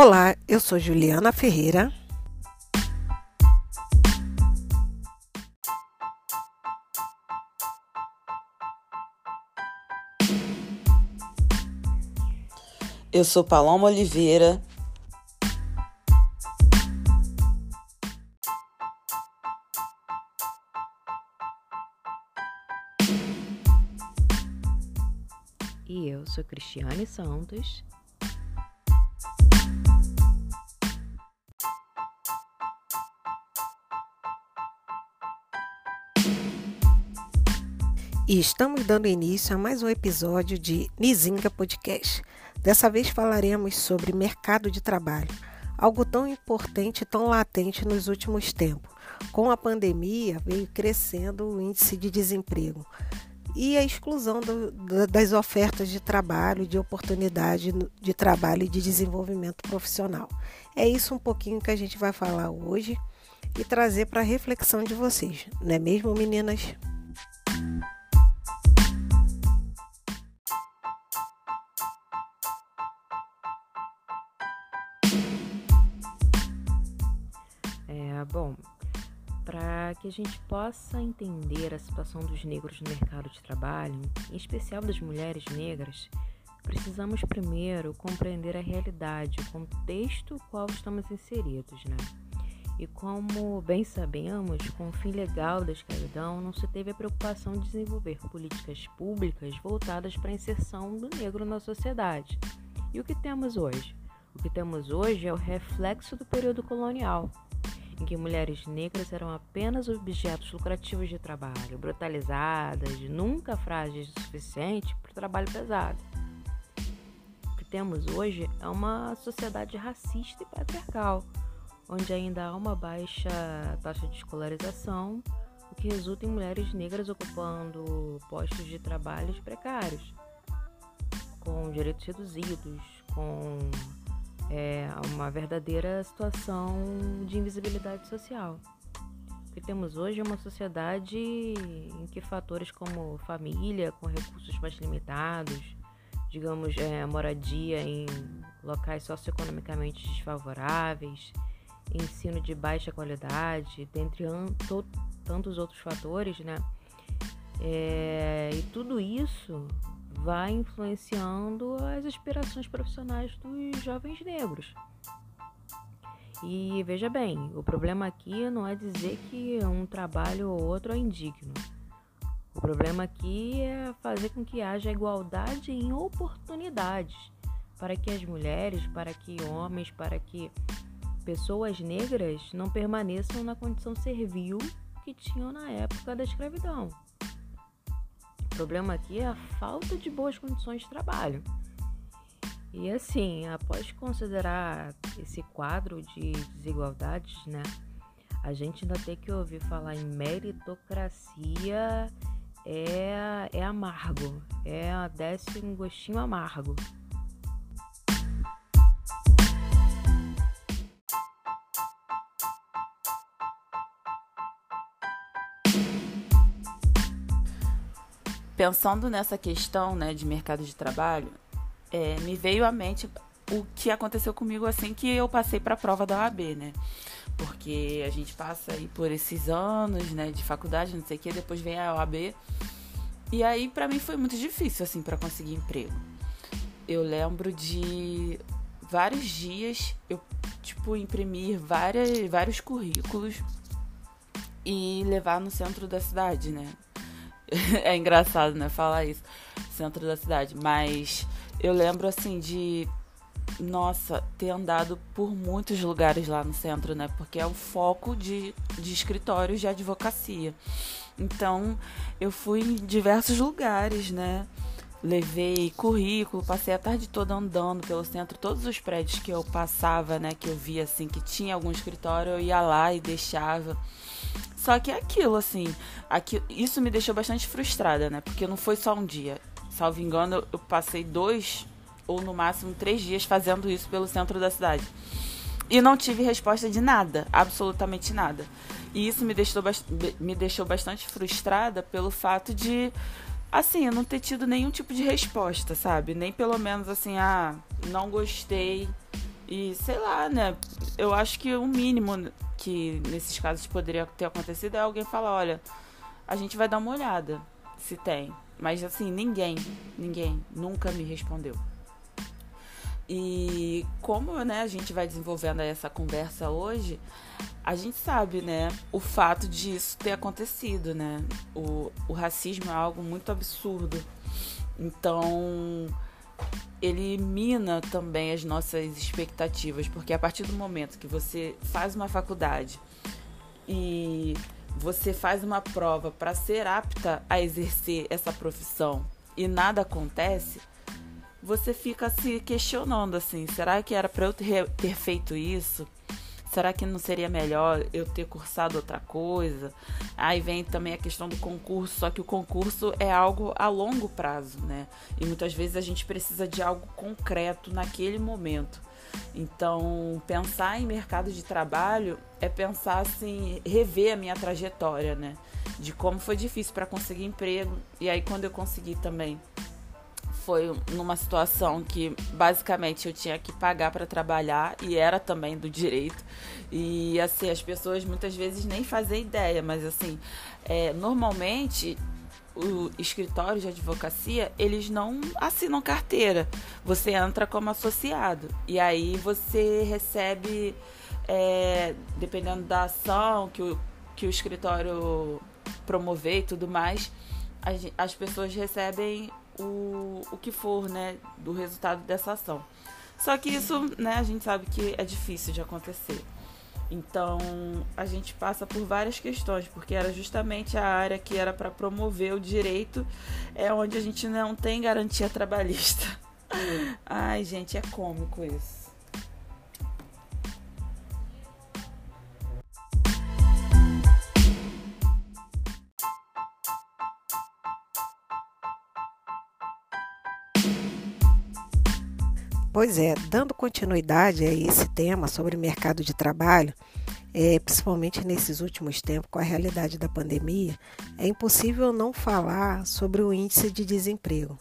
Olá, eu sou Juliana Ferreira. Eu sou Paloma Oliveira. E eu sou Cristiane Santos. E estamos dando início a mais um episódio de Nizinga Podcast. Dessa vez falaremos sobre mercado de trabalho, algo tão importante e tão latente nos últimos tempos. Com a pandemia, veio crescendo o índice de desemprego e a exclusão do, das ofertas de trabalho, de oportunidade de trabalho e de desenvolvimento profissional. É isso um pouquinho que a gente vai falar hoje e trazer para a reflexão de vocês, não é mesmo, meninas? Bom, para que a gente possa entender a situação dos negros no mercado de trabalho, em especial das mulheres negras, precisamos primeiro compreender a realidade, o contexto no qual estamos inseridos, né? E como bem sabemos, com o fim legal da escravidão, não se teve a preocupação de desenvolver políticas públicas voltadas para a inserção do negro na sociedade. E o que temos hoje? O que temos hoje é o reflexo do período colonial, em que mulheres negras eram apenas objetos lucrativos de trabalho, brutalizadas, nunca frágeis o suficiente para o trabalho pesado. O que temos hoje é uma sociedade racista e patriarcal, onde ainda há uma baixa taxa de escolarização, o que resulta em mulheres negras ocupando postos de trabalho precários, com direitos reduzidos, com é uma verdadeira situação de invisibilidade social. O que temos hoje é uma sociedade em que fatores como família, com recursos mais limitados, digamos, é, moradia em locais socioeconomicamente desfavoráveis, ensino de baixa qualidade, dentre tantos outros fatores, né? É, e tudo isso vai influenciando as aspirações profissionais dos jovens negros. E veja bem, o problema aqui não é dizer que um trabalho ou outro é indigno. O problema aqui é fazer com que haja igualdade em oportunidades para que as mulheres, para que homens, para que pessoas negras não permaneçam na condição servil que tinham na época da escravidão problema aqui é a falta de boas condições de trabalho. E assim, após considerar esse quadro de desigualdades, né, a gente ainda tem que ouvir falar em meritocracia é, é amargo, é desce um gostinho amargo. Pensando nessa questão né, de mercado de trabalho, é, me veio à mente o que aconteceu comigo assim que eu passei para a prova da OAB, né? Porque a gente passa aí por esses anos, né, de faculdade, não sei o que, depois vem a OAB. E aí para mim foi muito difícil assim para conseguir emprego. Eu lembro de vários dias eu tipo imprimir várias, vários currículos e levar no centro da cidade, né? é engraçado, né? Falar isso. Centro da cidade. Mas eu lembro, assim, de. Nossa, ter andado por muitos lugares lá no centro, né? Porque é o foco de, de escritórios de advocacia. Então, eu fui em diversos lugares, né? Levei currículo, passei a tarde toda andando pelo centro, todos os prédios que eu passava, né, que eu via assim que tinha algum escritório, eu ia lá e deixava. Só que é aquilo, assim, aqui, isso me deixou bastante frustrada, né? Porque não foi só um dia. Salvo engano, eu, passei dois ou no máximo três dias fazendo isso pelo centro da cidade. E não tive resposta de nada, absolutamente nada. E isso me deixou, me deixou bastante frustrada pelo fato de, assim, eu não ter tido nenhum tipo de resposta, sabe? Nem pelo menos assim, ah, não gostei, E sei lá, né? Eu acho que o mínimo que nesses casos poderia ter acontecido é alguém falar, olha, a gente vai dar uma olhada se tem. Mas assim, ninguém, ninguém nunca me respondeu. E como né, a gente vai desenvolvendo essa conversa hoje, a gente sabe, né, o fato disso ter acontecido, né? O, o racismo é algo muito absurdo. Então, ele mina também as nossas expectativas, porque a partir do momento que você faz uma faculdade e você faz uma prova para ser apta a exercer essa profissão e nada acontece, você fica se questionando assim: será que era para eu ter, feito isso? Será que não seria melhor eu ter cursado outra coisa? Aí vem também a questão do concurso, só que o concurso é algo a longo prazo, né? E muitas vezes a gente precisa de algo concreto naquele momento. Então, pensar em mercado de trabalho é pensar assim, rever a minha trajetória, né? De como foi difícil para conseguir emprego. E aí quando eu consegui também foi numa situação que basicamente eu tinha que pagar para trabalhar e era também do direito. E assim, as pessoas muitas vezes nem fazem ideia, mas assim, é, normalmente o escritório de advocacia, eles não assinam carteira. Você entra como associado. E aí você recebe, é, dependendo da ação que o, que o escritório promover e tudo mais, as, as pessoas recebem o, o que for, né, do resultado dessa ação. Só que isso, né, a gente sabe que é difícil de acontecer. Então, a gente passa por várias questões, porque era justamente a área que era para promover o direito, é onde a gente não tem garantia trabalhista. Ai, gente, é cômico isso. Pois é, dando continuidade a esse tema sobre mercado de trabalho, é, principalmente nesses últimos tempos, com a realidade da pandemia, é impossível não falar sobre o índice de desemprego.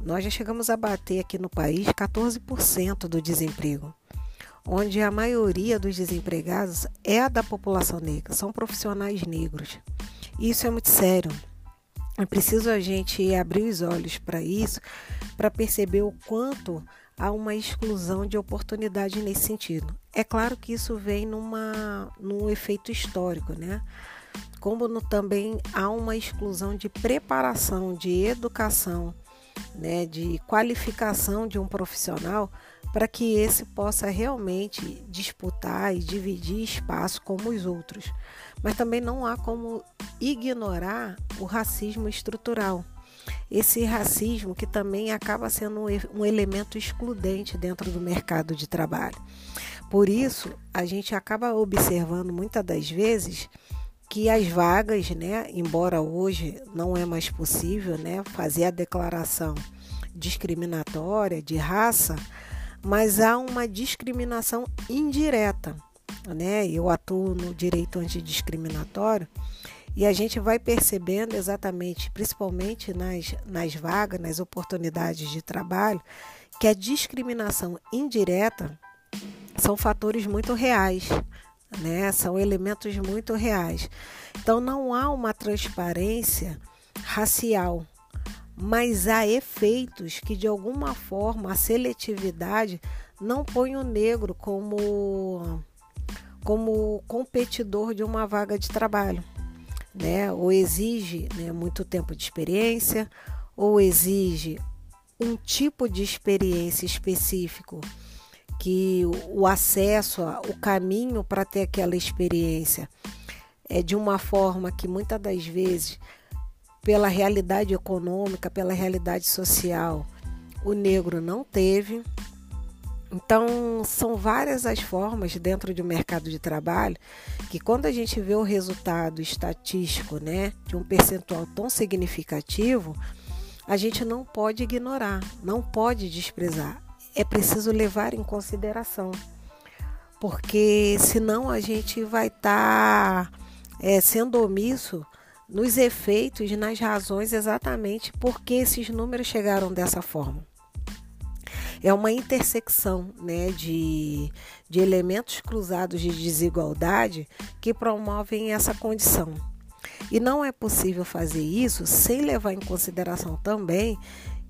Nós já chegamos a bater aqui no país 14% do desemprego, onde a maioria dos desempregados é da população negra, são profissionais negros. Isso é muito sério. É preciso a gente abrir os olhos para isso, para perceber o quanto há uma exclusão de oportunidade nesse sentido. É claro que isso vem numa, num efeito histórico, né? Como no, também há uma exclusão de preparação, de educação, né, de qualificação de um profissional para que esse possa realmente disputar e dividir espaço como os outros. Mas também não há como ignorar o racismo estrutural esse racismo que também acaba sendo um elemento excludente dentro do mercado de trabalho. Por isso, a gente acaba observando muitas das vezes que as vagas, né, embora hoje não é mais possível, né, fazer a declaração discriminatória de raça, mas há uma discriminação indireta, né? Eu atuo no direito antidiscriminatório e a gente vai percebendo exatamente, principalmente nas, nas vagas, nas oportunidades de trabalho, que a discriminação indireta são fatores muito reais, né? são elementos muito reais. Então não há uma transparência racial, mas há efeitos que de alguma forma a seletividade não põe o negro como como competidor de uma vaga de trabalho né? Ou exige né, muito tempo de experiência, ou exige um tipo de experiência específico que o acesso, o caminho para ter aquela experiência é de uma forma que muitas das vezes, pela realidade econômica, pela realidade social, o negro não teve. Então, são várias as formas dentro de um mercado de trabalho que quando a gente vê o resultado estatístico, né, de um percentual tão significativo, a gente não pode ignorar, não pode desprezar. É preciso levar em consideração, porque senão a gente vai estar tá, é, sendo omisso nos efeitos, nas razões exatamente porque esses números chegaram dessa forma. É uma intersecção né, de, de elementos cruzados de desigualdade que promovem essa condição. E não é possível fazer isso sem levar em consideração também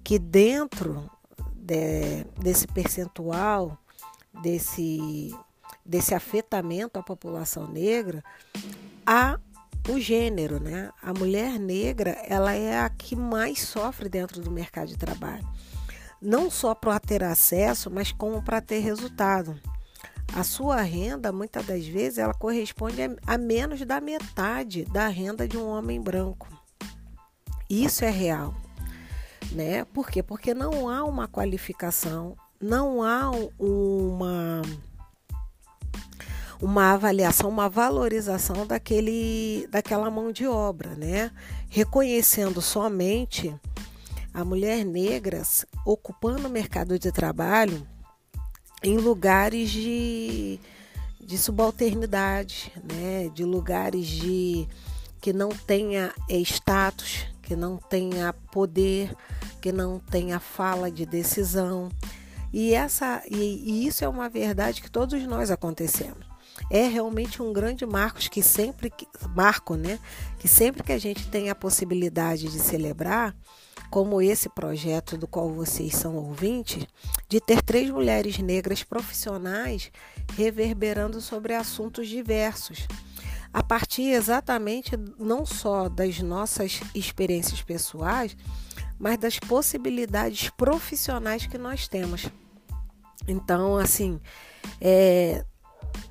que dentro de, desse percentual, desse, desse afetamento à população negra, há o gênero, né? A mulher negra, ela é a que mais sofre dentro do mercado de trabalho. Não só para ter acesso, mas como para ter resultado. A sua renda, muitas das vezes, ela corresponde a menos da metade da renda de um homem branco. Isso é real, né? Por quê? Porque não há uma qualificação, não há uma uma avaliação, uma valorização daquele, daquela mão de obra, né? Reconhecendo somente a mulher negra ocupando o mercado de trabalho em lugares de, de subalternidade, né? De lugares de que não tenha é, status, que não tenha poder, que não tenha fala de decisão. E, essa, e, e isso é uma verdade que todos nós acontecemos é realmente um grande marco que sempre marco, né? Que sempre que a gente tem a possibilidade de celebrar, como esse projeto do qual vocês são ouvintes, de ter três mulheres negras profissionais reverberando sobre assuntos diversos. A partir exatamente não só das nossas experiências pessoais, mas das possibilidades profissionais que nós temos. Então, assim, é,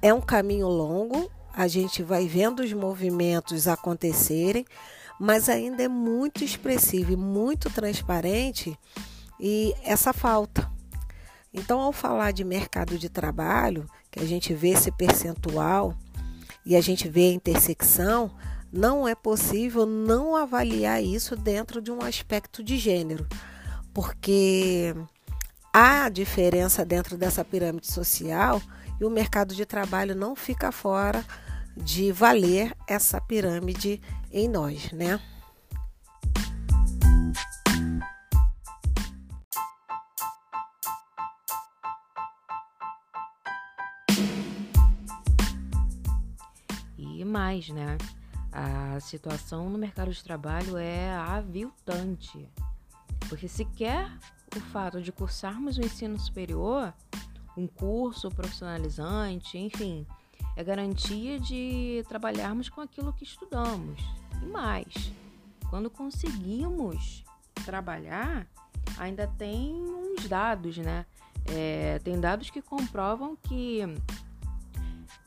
é um caminho longo, a gente vai vendo os movimentos acontecerem, mas ainda é muito expressivo e muito transparente e essa falta. Então, ao falar de mercado de trabalho, que a gente vê esse percentual e a gente vê a intersecção, não é possível não avaliar isso dentro de um aspecto de gênero, porque há diferença dentro dessa pirâmide social e o mercado de trabalho não fica fora de valer essa pirâmide em nós, né? E mais, né? A situação no mercado de trabalho é aviltante. Porque sequer o fato de cursarmos o ensino superior um curso profissionalizante, enfim, é garantia de trabalharmos com aquilo que estudamos. E mais, quando conseguimos trabalhar, ainda tem uns dados, né? É, tem dados que comprovam que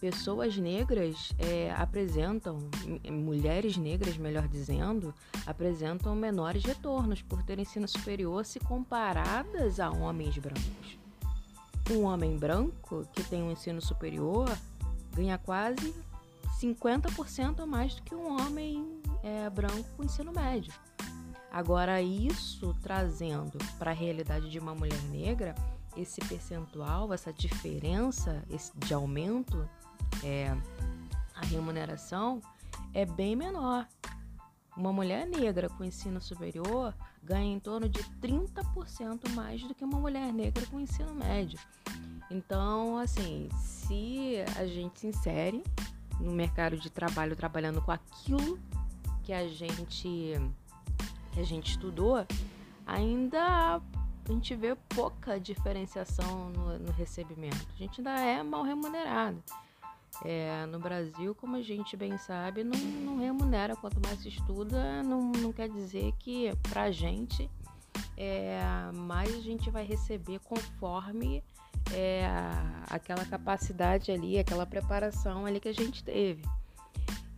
pessoas negras é, apresentam, mulheres negras, melhor dizendo, apresentam menores retornos por ter ensino superior se comparadas a homens brancos um homem branco que tem um ensino superior ganha quase 50% a mais do que um homem é, branco com ensino médio. Agora, isso trazendo para a realidade de uma mulher negra, esse percentual, essa diferença de aumento, é, a remuneração é bem menor. Uma mulher negra com ensino superior ganha em torno de 30% mais do que uma mulher negra com ensino médio. Então, assim, se a gente se insere no mercado de trabalho trabalhando com aquilo que a gente que a gente estudou, ainda a gente vê pouca diferenciação no, no recebimento. A gente ainda é mal remunerado. É, no Brasil, como a gente bem sabe, não, não remunera. Quanto mais se estuda, não, não quer dizer que pra gente é, mais a gente vai receber conforme é, aquela capacidade ali, aquela preparação ali que a gente teve.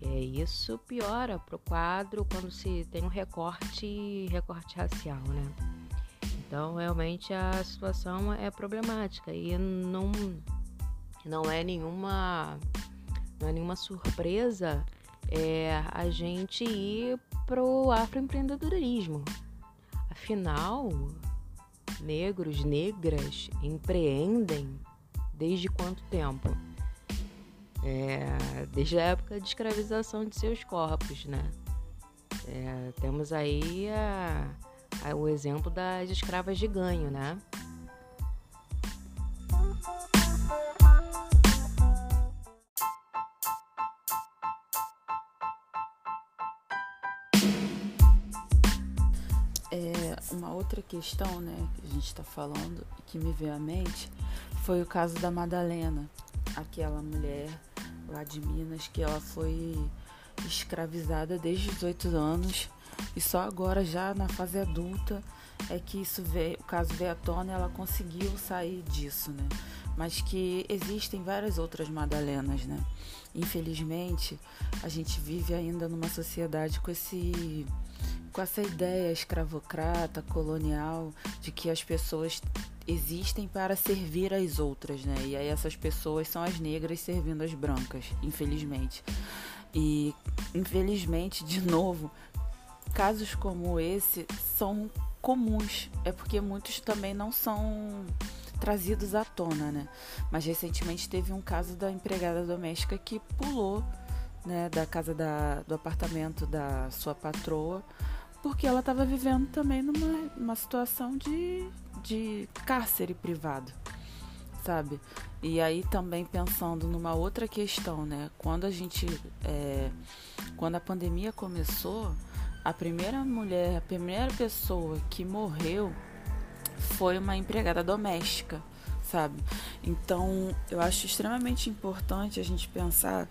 É, isso piora para o quadro quando se tem um recorte, recorte racial, né? Então, realmente a situação é problemática e não não é nenhuma não é nenhuma surpresa é, a gente ir pro afroempreendedorismo. Afinal, negros, negras empreendem desde quanto tempo? é, desde a época de escravização de seus corpos, né? É, temos aí a, a, o exemplo das escravas de ganho, né? É, uma outra questão, né, que a gente está falando e que me veio à mente foi o caso da Madalena, aquela mulher lá de Minas que ela foi escravizada desde os 18 anos e só agora já na fase adulta é que isso veio, o caso veio à tona e ela conseguiu sair disso, né? Mas que existem várias outras Madalenas, né? Infelizmente, a gente vive ainda numa sociedade com esse com essa ideia escravocrata, colonial, de que as pessoas existem para servir as outras, né? E aí essas pessoas são as negras servindo as brancas, infelizmente. E infelizmente, de novo, casos como esse são comuns. É porque muitos também não são trazidos à tona, né? Mas recentemente teve um caso da empregada doméstica que pulou, né, da casa da, do apartamento da sua patroa, porque ela estava vivendo também numa, numa situação de, de cárcere privado, sabe? E aí também pensando numa outra questão, né? Quando a gente, é, quando a pandemia começou, a primeira mulher, a primeira pessoa que morreu foi uma empregada doméstica, sabe? Então, eu acho extremamente importante a gente pensar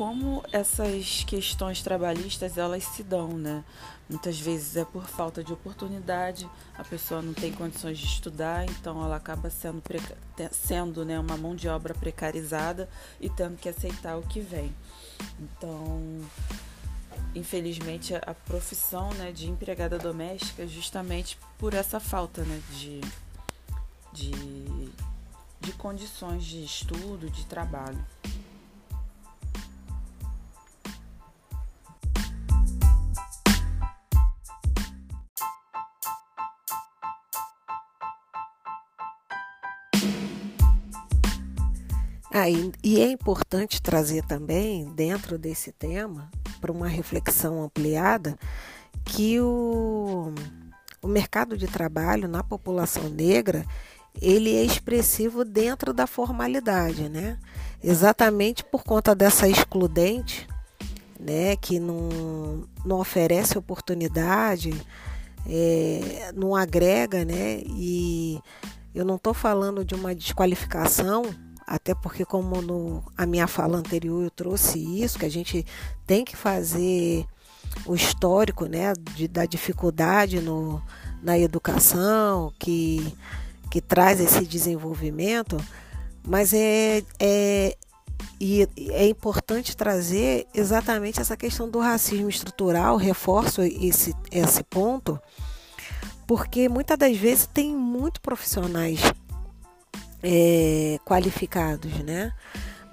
como essas questões trabalhistas elas se dão, né? Muitas vezes é por falta de oportunidade, a pessoa não tem condições de estudar, então ela acaba sendo, sendo né, uma mão de obra precarizada e tendo que aceitar o que vem. Então, infelizmente, a profissão né, de empregada doméstica justamente por essa falta né, de, de, de condições de estudo, de trabalho. Ah, e, e é importante trazer também, dentro desse tema, para uma reflexão ampliada que o, o mercado de trabalho na população negra ele é expressivo dentro da formalidade, né? Exatamente por conta dessa excludente, né, que não, não oferece oportunidade, é, não agrega, né? E eu não estou falando de uma desqualificação até porque como no, a minha fala anterior eu trouxe isso, que a gente tem que fazer o histórico né, de, da dificuldade no, na educação, que, que traz esse desenvolvimento, mas é, é, e é importante trazer exatamente essa questão do racismo estrutural, reforço esse, esse ponto, porque muitas das vezes tem muito profissionais é, qualificados, né?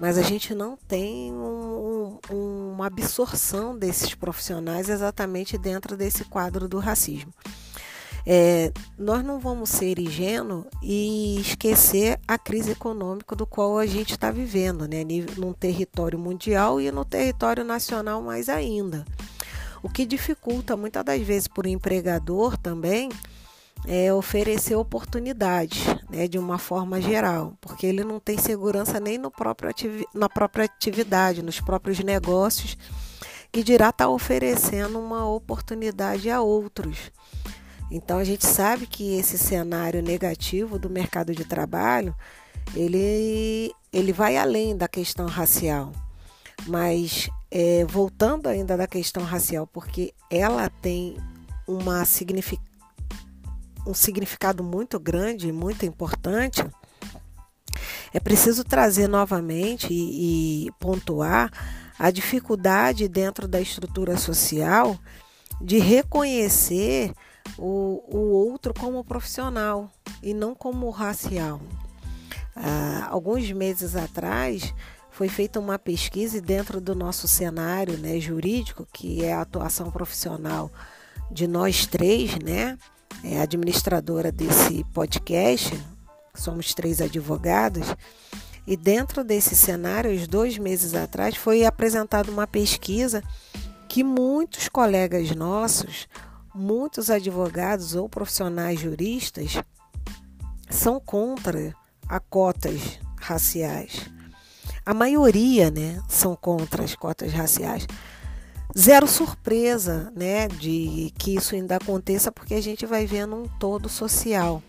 Mas a gente não tem um, um, uma absorção desses profissionais exatamente dentro desse quadro do racismo. É, nós não vamos ser ingênuos e esquecer a crise econômica do qual a gente está vivendo, né? num território mundial e no território nacional mais ainda. O que dificulta muitas das vezes para o empregador também é, oferecer oportunidades né, de uma forma geral, porque ele não tem segurança nem no próprio na própria atividade, nos próprios negócios, que dirá estar tá oferecendo uma oportunidade a outros. Então a gente sabe que esse cenário negativo do mercado de trabalho ele, ele vai além da questão racial. Mas é, voltando ainda da questão racial, porque ela tem uma significação um significado muito grande, muito importante, é preciso trazer novamente e, e pontuar a dificuldade dentro da estrutura social de reconhecer o, o outro como profissional e não como racial. Ah, alguns meses atrás foi feita uma pesquisa dentro do nosso cenário né, jurídico, que é a atuação profissional de nós três, né? É administradora desse podcast, somos três advogados, e dentro desse cenário, uns dois meses atrás, foi apresentada uma pesquisa que muitos colegas nossos, muitos advogados ou profissionais juristas, são contra a cotas raciais. A maioria, né, são contra as cotas raciais. Zero surpresa, né, de que isso ainda aconteça, porque a gente vai vendo um todo social.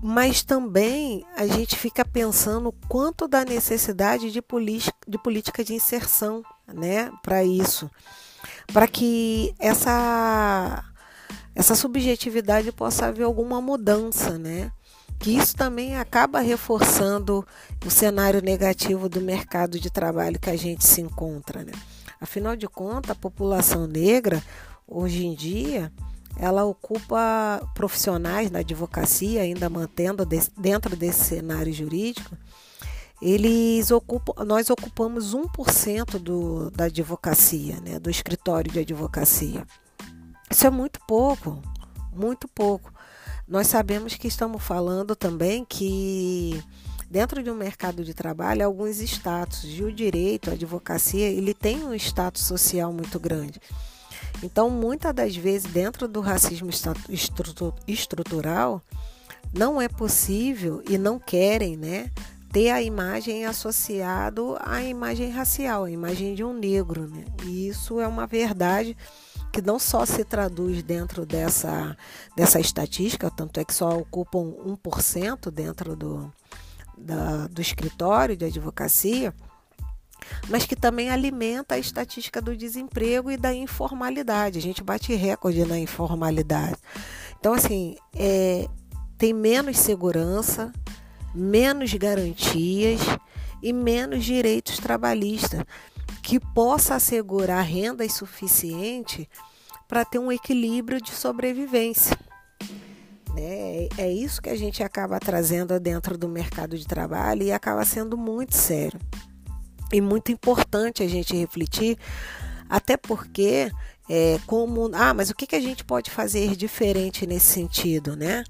Mas também a gente fica pensando quanto da necessidade de, de política de inserção, né, para isso, para que essa essa subjetividade possa haver alguma mudança, né? Que isso também acaba reforçando o cenário negativo do mercado de trabalho que a gente se encontra, né? Afinal de contas, a população negra, hoje em dia, ela ocupa profissionais na advocacia, ainda mantendo dentro desse cenário jurídico, eles ocupam, nós ocupamos 1% do, da advocacia, né, do escritório de advocacia. Isso é muito pouco, muito pouco. Nós sabemos que estamos falando também que dentro de um mercado de trabalho, alguns status. E o direito, a advocacia, ele tem um status social muito grande. Então, muitas das vezes, dentro do racismo estrutural, não é possível e não querem, né, ter a imagem associado à imagem racial, a imagem de um negro, né? E isso é uma verdade que não só se traduz dentro dessa, dessa estatística, tanto é que só ocupam 1% dentro do, da, do escritório de advocacia, mas que também alimenta a estatística do desemprego e da informalidade. A gente bate recorde na informalidade. Então, assim, é, tem menos segurança, menos garantias e menos direitos trabalhistas que possa assegurar renda suficiente para ter um equilíbrio de sobrevivência. Né? É isso que a gente acaba trazendo dentro do mercado de trabalho e acaba sendo muito sério e muito importante a gente refletir, até porque é, como ah, mas o que, a gente pode fazer diferente nesse sentido, né?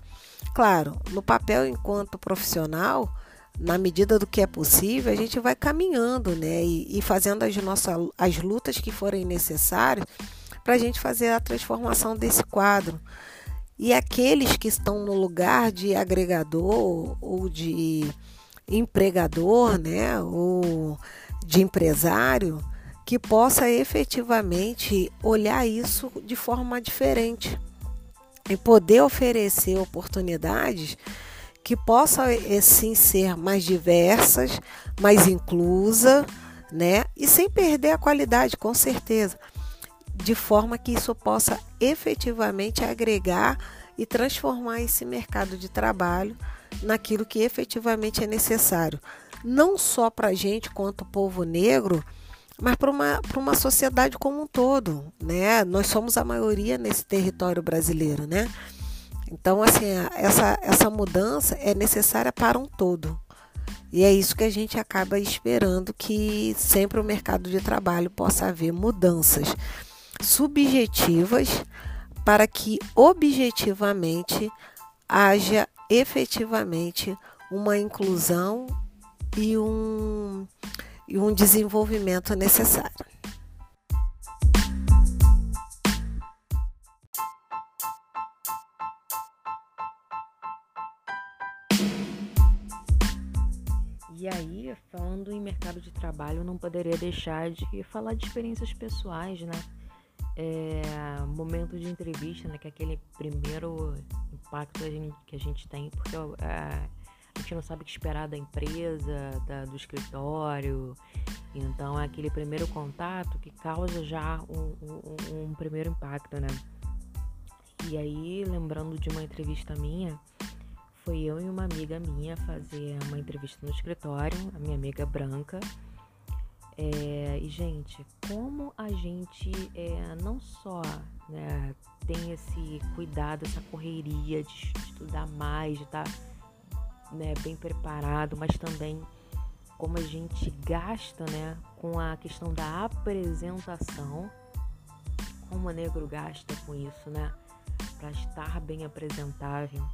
Claro, no papel enquanto profissional, na medida do que é possível, a gente vai caminhando, né? E, e fazendo as nossas as lutas que forem necessárias para a gente fazer a transformação desse quadro. E aqueles que estão no lugar de agregador ou de empregador, né, ou de empresário, que possa efetivamente olhar isso de forma diferente e poder oferecer oportunidades que possam sim ser mais diversas, mais inclusa, né? E sem perder a qualidade, com certeza de forma que isso possa efetivamente agregar e transformar esse mercado de trabalho naquilo que efetivamente é necessário, não só para a gente quanto povo negro, mas para uma, uma sociedade como um todo, né? Nós somos a maioria nesse território brasileiro, né? Então, assim, essa, essa mudança é necessária para um todo. E é isso que a gente acaba esperando que sempre o mercado de trabalho possa haver mudanças subjetivas para que objetivamente haja efetivamente uma inclusão e um, e um desenvolvimento necessário. E aí, falando em mercado de trabalho, não poderia deixar de falar de experiências pessoais, né? É, momento de entrevista, né? Que é aquele primeiro impacto que a gente, que a gente tem, porque é, a gente não sabe o que esperar da empresa, da, do escritório. Então é aquele primeiro contato que causa já um, um, um primeiro impacto, né? E aí, lembrando de uma entrevista minha, foi eu e uma amiga minha fazer uma entrevista no escritório, a minha amiga branca. É, e, gente, como a gente é, não só né, tem esse cuidado, essa correria de estudar mais, de estar tá, né, bem preparado, mas também como a gente gasta né, com a questão da apresentação, como o negro gasta com isso, né? Para estar bem apresentável,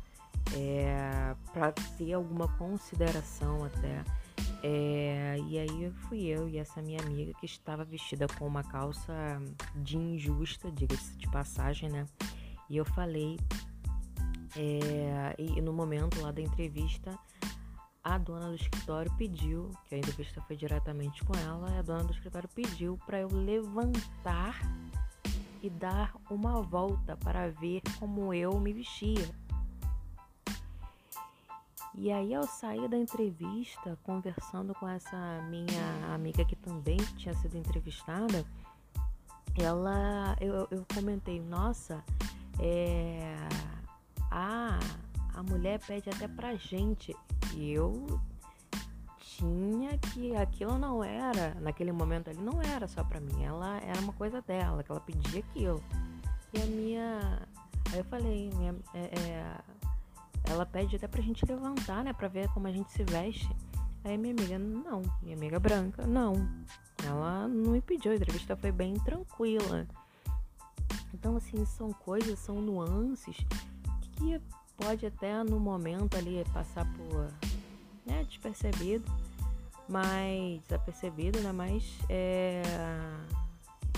é, para ter alguma consideração até. É, e aí fui eu e essa minha amiga que estava vestida com uma calça de injusta, diga-se de passagem, né? E eu falei, é, e no momento lá da entrevista, a dona do escritório pediu, que a entrevista foi diretamente com ela, e a dona do escritório pediu para eu levantar e dar uma volta para ver como eu me vestia. E aí, ao sair da entrevista, conversando com essa minha amiga que também tinha sido entrevistada, ela, eu, eu comentei, nossa, é, a, a mulher pede até pra gente. E eu tinha que aquilo não era, naquele momento ali, não era só pra mim, ela era uma coisa dela, que ela pedia aquilo. E a minha. Aí eu falei, minha, é, é, ela pede até pra gente levantar, né? Pra ver como a gente se veste. Aí minha amiga, não. Minha amiga branca, não. Ela não me pediu, a entrevista foi bem tranquila. Então, assim, são coisas, são nuances que pode até no momento ali passar por né, despercebido, mas desapercebido, né? Mas é,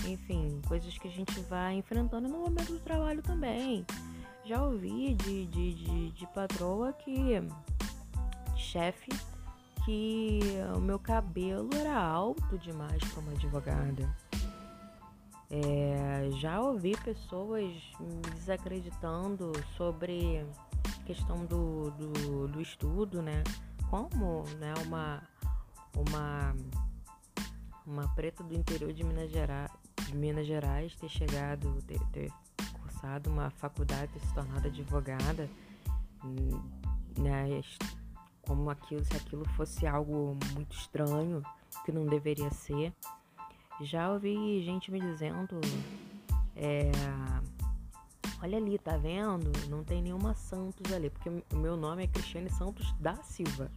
enfim, coisas que a gente vai enfrentando no momento do trabalho também. Já ouvi de, de, de, de patroa que. chefe, que o meu cabelo era alto demais para uma advogada. É, já ouvi pessoas desacreditando sobre questão do, do, do, estudo, né? Como né, uma, uma, uma preta do interior de Minas Gerais, de Minas Gerais ter chegado, ter, ter cursado uma faculdade, se tornado advogada, né, como aquilo, se aquilo fosse algo muito estranho, que não deveria ser. Já ouvi gente me dizendo, é, olha ali, tá vendo? Não tem nenhuma Santos ali, porque o meu nome é Cristiane Santos da Silva.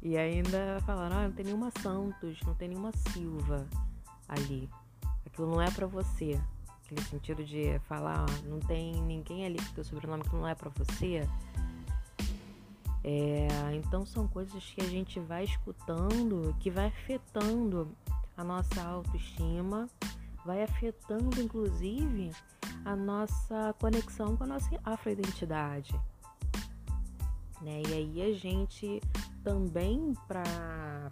E ainda falaram, ah, não tem nenhuma Santos, não tem nenhuma Silva ali. Aquilo não é para você aquele sentido de falar, ó, não tem ninguém ali com teu sobrenome que não é para você. É, então são coisas que a gente vai escutando que vai afetando a nossa autoestima, vai afetando inclusive a nossa conexão com a nossa afroidentidade. Né? E aí a gente também para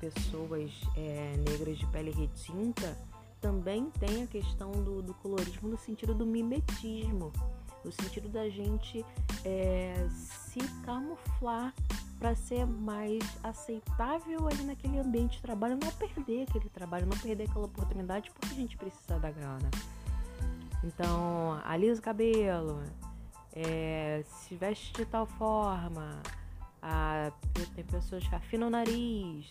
pessoas é, negras de pele retinta também tem a questão do, do colorismo no sentido do mimetismo, no sentido da gente é, se camuflar para ser mais aceitável ali naquele ambiente de trabalho, não perder aquele trabalho, não perder aquela oportunidade, porque a gente precisa da grana. Então, alisa o cabelo, é, se veste de tal forma, a, tem pessoas que afinam o nariz,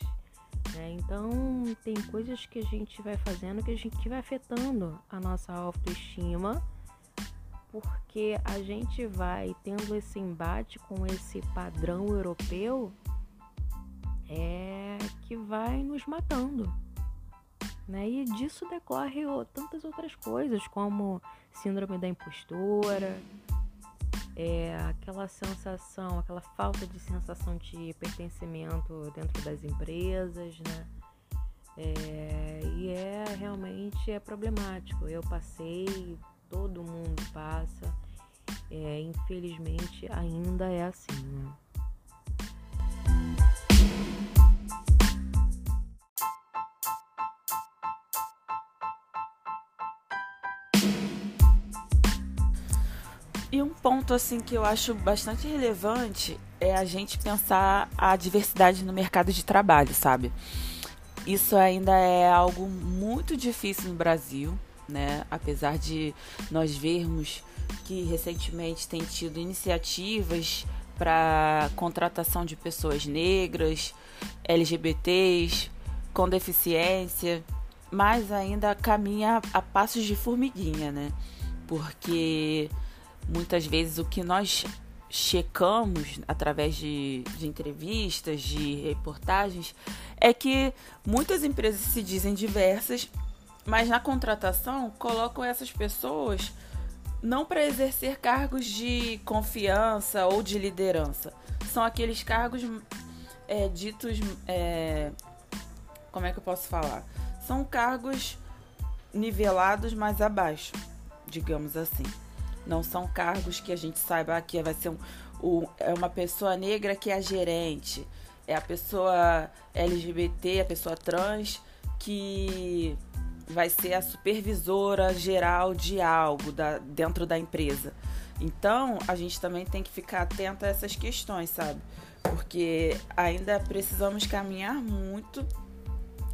né? Então, tem coisas que a gente vai fazendo que a gente vai afetando a nossa autoestima, porque a gente vai tendo esse embate com esse padrão europeu é que vai nos matando. Né? E disso decorre tantas outras coisas, como síndrome da impostura, é, aquela sensação, aquela falta de sensação de pertencimento dentro das empresas, né? É, e é realmente é problemático. Eu passei, todo mundo passa. É, infelizmente ainda é assim, né? E um ponto assim que eu acho bastante relevante é a gente pensar a diversidade no mercado de trabalho, sabe? Isso ainda é algo muito difícil no Brasil, né? Apesar de nós vermos que recentemente tem tido iniciativas para contratação de pessoas negras, LGBTs, com deficiência, mas ainda caminha a passos de formiguinha, né? Porque muitas vezes o que nós checamos através de, de, entrevistas, de reportagens, é que muitas empresas se dizem diversas, mas na contratação colocam essas pessoas não para exercer cargos de confiança ou de liderança. São aqueles cargos é, ditos. É, como é que eu posso falar? São cargos nivelados mais abaixo, digamos assim. Não são cargos que a gente saiba que vai ser um, o, é uma pessoa negra que é gerente, é a pessoa LGBT, a pessoa trans que vai ser a supervisora geral de algo da, dentro da empresa. Então, a gente também tem que ficar atento a essas questões, sabe? Porque ainda precisamos caminhar muito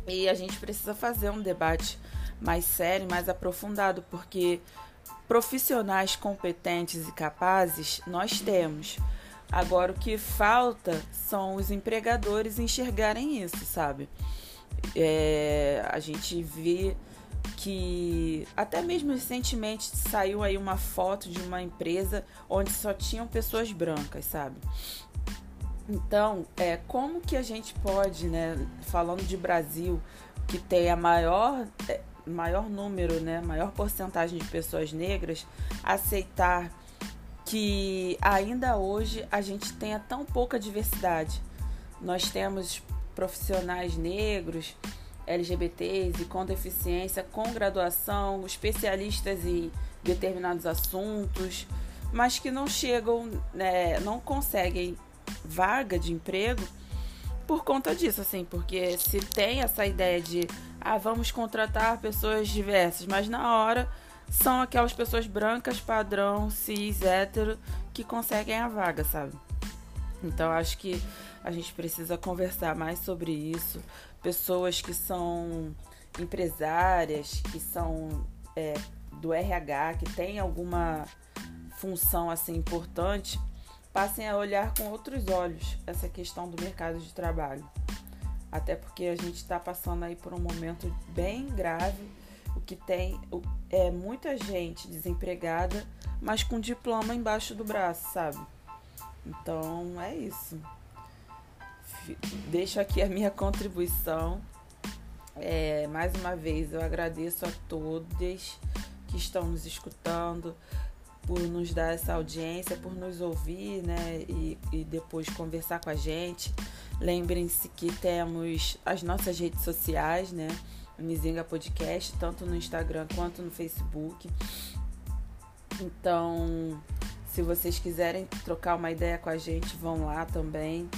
e a gente precisa fazer um debate mais sério, mais aprofundado, porque profissionais competentes e capazes nós temos. Agora, o que falta são os empregadores enxergarem isso, sabe? É, a gente vê que até mesmo recentemente saiu aí uma foto de uma empresa onde só tinham pessoas brancas, sabe? Então, é, como que a gente pode, né, falando de Brasil, que tem a maior, é, maior número, né, maior porcentagem de pessoas negras, aceitar que ainda hoje a gente tenha tão pouca diversidade. Nós temos profissionais negros, LGBTs e com deficiência, com graduação, especialistas em determinados assuntos, mas que não chegam, né, não conseguem vaga de emprego por conta disso, assim, porque se tem essa ideia de ah, vamos contratar pessoas diversas, mas na hora são aquelas pessoas brancas, padrão, cis, hétero, que conseguem a vaga, sabe? Então acho que a gente precisa conversar mais sobre isso. Pessoas que são empresárias, que são é, do RH, que tem alguma função assim importante, passem a olhar com outros olhos essa questão do mercado de trabalho. Até porque a gente está passando aí por um momento bem grave, o que tem é muita gente desempregada, mas com diploma embaixo do braço, sabe? Então é isso. Deixo aqui a minha contribuição. É, mais uma vez eu agradeço a todos que estão nos escutando por nos dar essa audiência, por nos ouvir, né? E, e depois conversar com a gente. Lembrem-se que temos as nossas redes sociais, né? Mizinga Podcast, tanto no Instagram quanto no Facebook. Então, se vocês quiserem trocar uma ideia com a gente, vão lá também.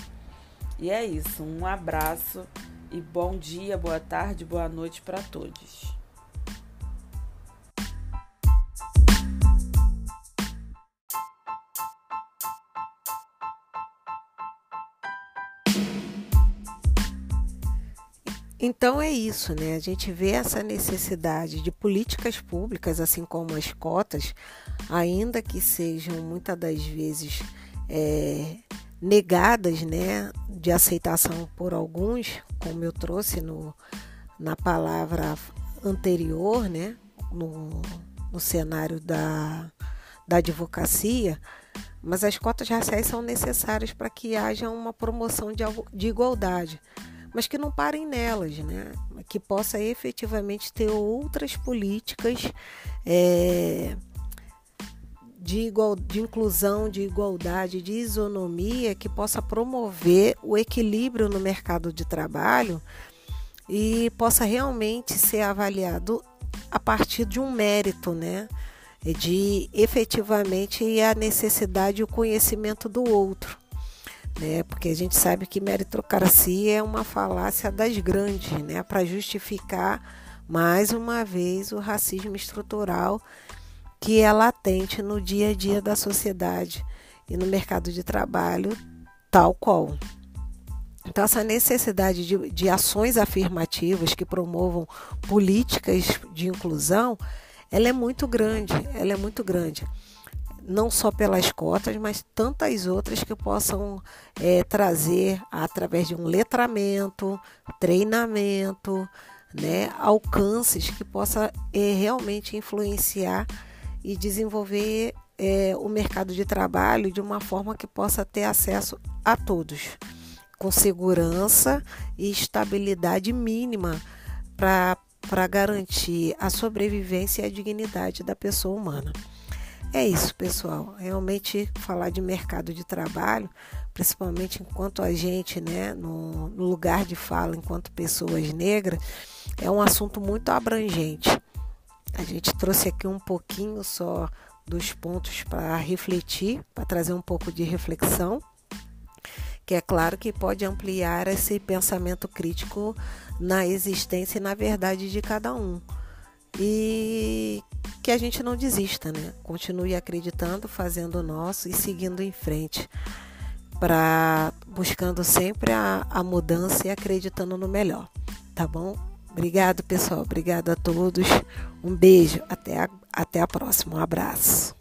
E é isso. Um abraço e bom dia, boa tarde, boa noite para todos. Então é isso, né? A gente vê essa necessidade de políticas públicas, assim como as cotas, ainda que sejam muitas das vezes é, negadas, né, de aceitação por alguns, como eu trouxe no, na palavra anterior, né, no, no cenário da, da advocacia, mas as cotas raciais são necessárias para que haja uma promoção de, de igualdade mas que não parem nelas, né? que possa efetivamente ter outras políticas é, de, igual, de inclusão, de igualdade, de isonomia que possa promover o equilíbrio no mercado de trabalho e possa realmente ser avaliado a partir de um mérito, né? De efetivamente a necessidade e o conhecimento do outro né? Porque a gente sabe que meritocracia é uma falácia das grandes, né? Para justificar mais uma vez o racismo estrutural que é latente no dia a dia da sociedade e no mercado de trabalho, tal qual. Então, essa necessidade de, de ações afirmativas que promovam políticas de inclusão, ela é muito grande, ela é muito grande não só pelas cotas, mas tantas outras que possam é, trazer através de um letramento, treinamento, né, alcances que possa é, realmente influenciar e desenvolver é, o mercado de trabalho de uma forma que possa ter acesso a todos, com segurança e estabilidade mínima para garantir a sobrevivência e a dignidade da pessoa humana. É isso, pessoal. Realmente falar de mercado de trabalho, principalmente enquanto a gente, né, no, no lugar de fala, enquanto pessoas negras, é um assunto muito abrangente. A gente trouxe aqui um pouquinho só dos pontos para refletir, para trazer um pouco de reflexão, que é claro que pode ampliar esse pensamento crítico na existência e na verdade de cada um. E que a gente não desista, né? Continue acreditando, fazendo o nosso e seguindo em frente, para buscando sempre a, a mudança e acreditando no melhor, tá bom? Obrigado, pessoal. Obrigado a todos. Um beijo. Até a, até a próxima. Um abraço.